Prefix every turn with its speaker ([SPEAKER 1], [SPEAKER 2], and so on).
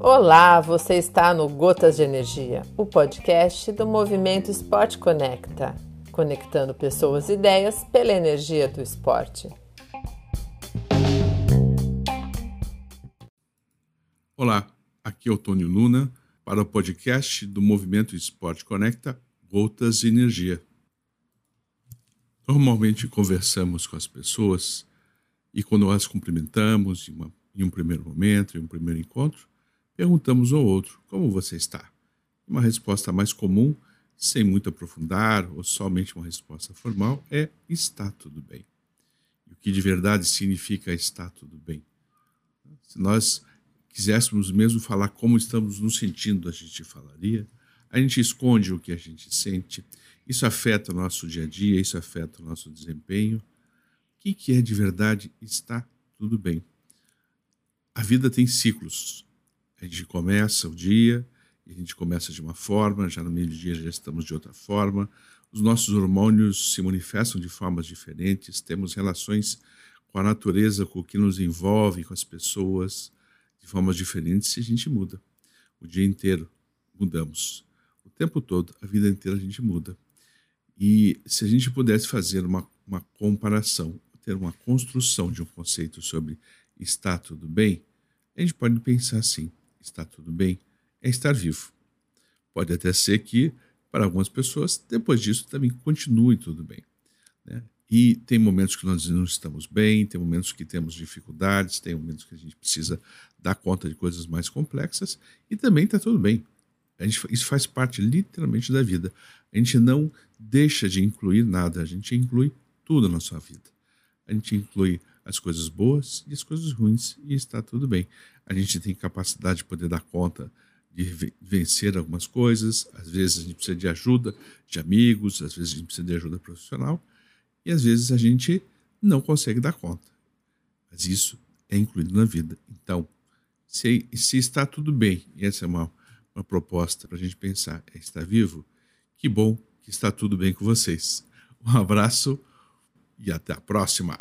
[SPEAKER 1] Olá, você está no Gotas de Energia, o podcast do movimento Esporte Conecta, conectando pessoas e ideias pela energia do esporte.
[SPEAKER 2] Olá, aqui é o Tônio Luna para o podcast do movimento Esporte Conecta Gotas de Energia. Normalmente conversamos com as pessoas e quando as cumprimentamos em, uma, em um primeiro momento, em um primeiro encontro, perguntamos ao outro como você está. Uma resposta mais comum, sem muito aprofundar ou somente uma resposta formal, é está tudo bem. E o que de verdade significa está tudo bem? Se nós quiséssemos mesmo falar como estamos nos sentindo, a gente falaria. A gente esconde o que a gente sente. Isso afeta o nosso dia a dia, isso afeta o nosso desempenho. Que, que é de verdade? Está tudo bem. A vida tem ciclos. A gente começa o dia, a gente começa de uma forma, já no meio do dia já estamos de outra forma. Os nossos hormônios se manifestam de formas diferentes, temos relações com a natureza, com o que nos envolve, com as pessoas, de formas diferentes e a gente muda. O dia inteiro mudamos. O tempo todo, a vida inteira a gente muda. E se a gente pudesse fazer uma, uma comparação, ter uma construção de um conceito sobre está tudo bem, a gente pode pensar assim: está tudo bem, é estar vivo. Pode até ser que, para algumas pessoas, depois disso também continue tudo bem. Né? E tem momentos que nós não estamos bem, tem momentos que temos dificuldades, tem momentos que a gente precisa dar conta de coisas mais complexas e também está tudo bem. Gente, isso faz parte literalmente da vida. A gente não deixa de incluir nada, a gente inclui tudo na sua vida. A gente inclui as coisas boas e as coisas ruins e está tudo bem. A gente tem capacidade de poder dar conta de vencer algumas coisas, às vezes a gente precisa de ajuda de amigos, às vezes a gente precisa de ajuda profissional e às vezes a gente não consegue dar conta. Mas isso é incluído na vida. Então, se, se está tudo bem, e essa é uma, uma proposta para a gente pensar, é estar vivo, que bom que está tudo bem com vocês. Um abraço e até a próxima!